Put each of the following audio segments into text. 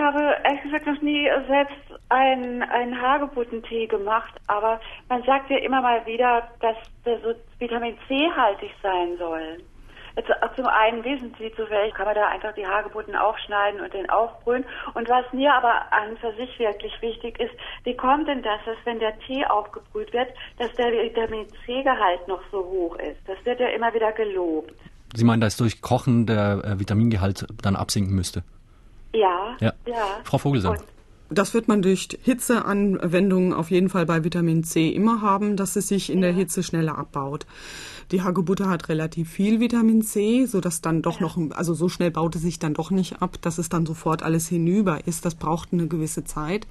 habe ehrlich gesagt noch nie selbst einen, einen Hagebuttentee gemacht, aber man sagt ja immer mal wieder, dass der so Vitamin C haltig sein soll. Jetzt, zum einen wissen Sie zufällig, kann man da einfach die Hagebutten aufschneiden und den aufbrühen. Und was mir aber an für sich wirklich wichtig ist, wie kommt denn das, dass wenn der Tee aufgebrüht wird, dass der Vitamin C-Gehalt noch so hoch ist? Das wird ja immer wieder gelobt. Sie meinen, dass durch Kochen der äh, Vitamingehalt dann absinken müsste? Ja, ja. Frau Vogelsang. Und das wird man durch Hitzeanwendungen auf jeden Fall bei Vitamin C immer haben, dass es sich in der Hitze schneller abbaut. Die Hagebutte hat relativ viel Vitamin C, so dass dann doch noch, also so schnell baut es sich dann doch nicht ab, dass es dann sofort alles hinüber ist. Das braucht eine gewisse Zeit,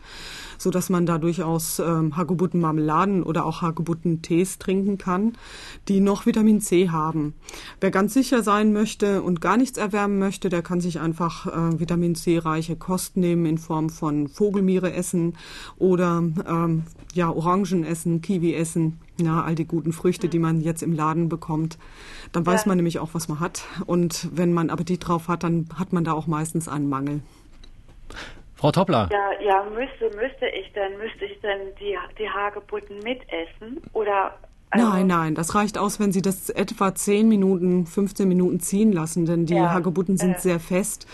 so dass man da durchaus ähm, Hagebuttenmarmeladen oder auch Hagebuttentees trinken kann, die noch Vitamin C haben. Wer ganz sicher sein möchte und gar nichts erwärmen möchte, der kann sich einfach äh, Vitamin C reiche Kost nehmen in Form von Vogelmiere essen oder ähm, ja Orangen essen, Kiwi essen ja, all die guten Früchte, die man jetzt im Laden bekommt. Dann weiß ja. man nämlich auch, was man hat. Und wenn man Appetit drauf hat, dann hat man da auch meistens einen Mangel. Frau Toppler. Ja, ja, müsste, müsste ich dann, müsste ich dann die, die Hagebutten mitessen? Oder also nein, nein, das reicht aus, wenn Sie das etwa 10 Minuten, 15 Minuten ziehen lassen, denn die ja, Hagebutten sind äh. sehr fest.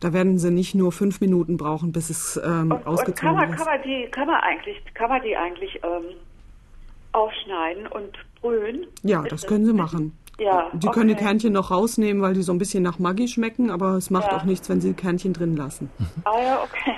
Da werden Sie nicht nur fünf Minuten brauchen, bis es ähm, und, ausgezogen und kann man, ist. Kann man die, kann man eigentlich, kann man die eigentlich ähm, aufschneiden und brühen. Ja, das können Sie machen. Ja, die okay. können die Kernchen noch rausnehmen, weil die so ein bisschen nach Maggi schmecken, aber es macht ja. auch nichts, wenn Sie die Kernchen drin lassen. Ah ja, okay.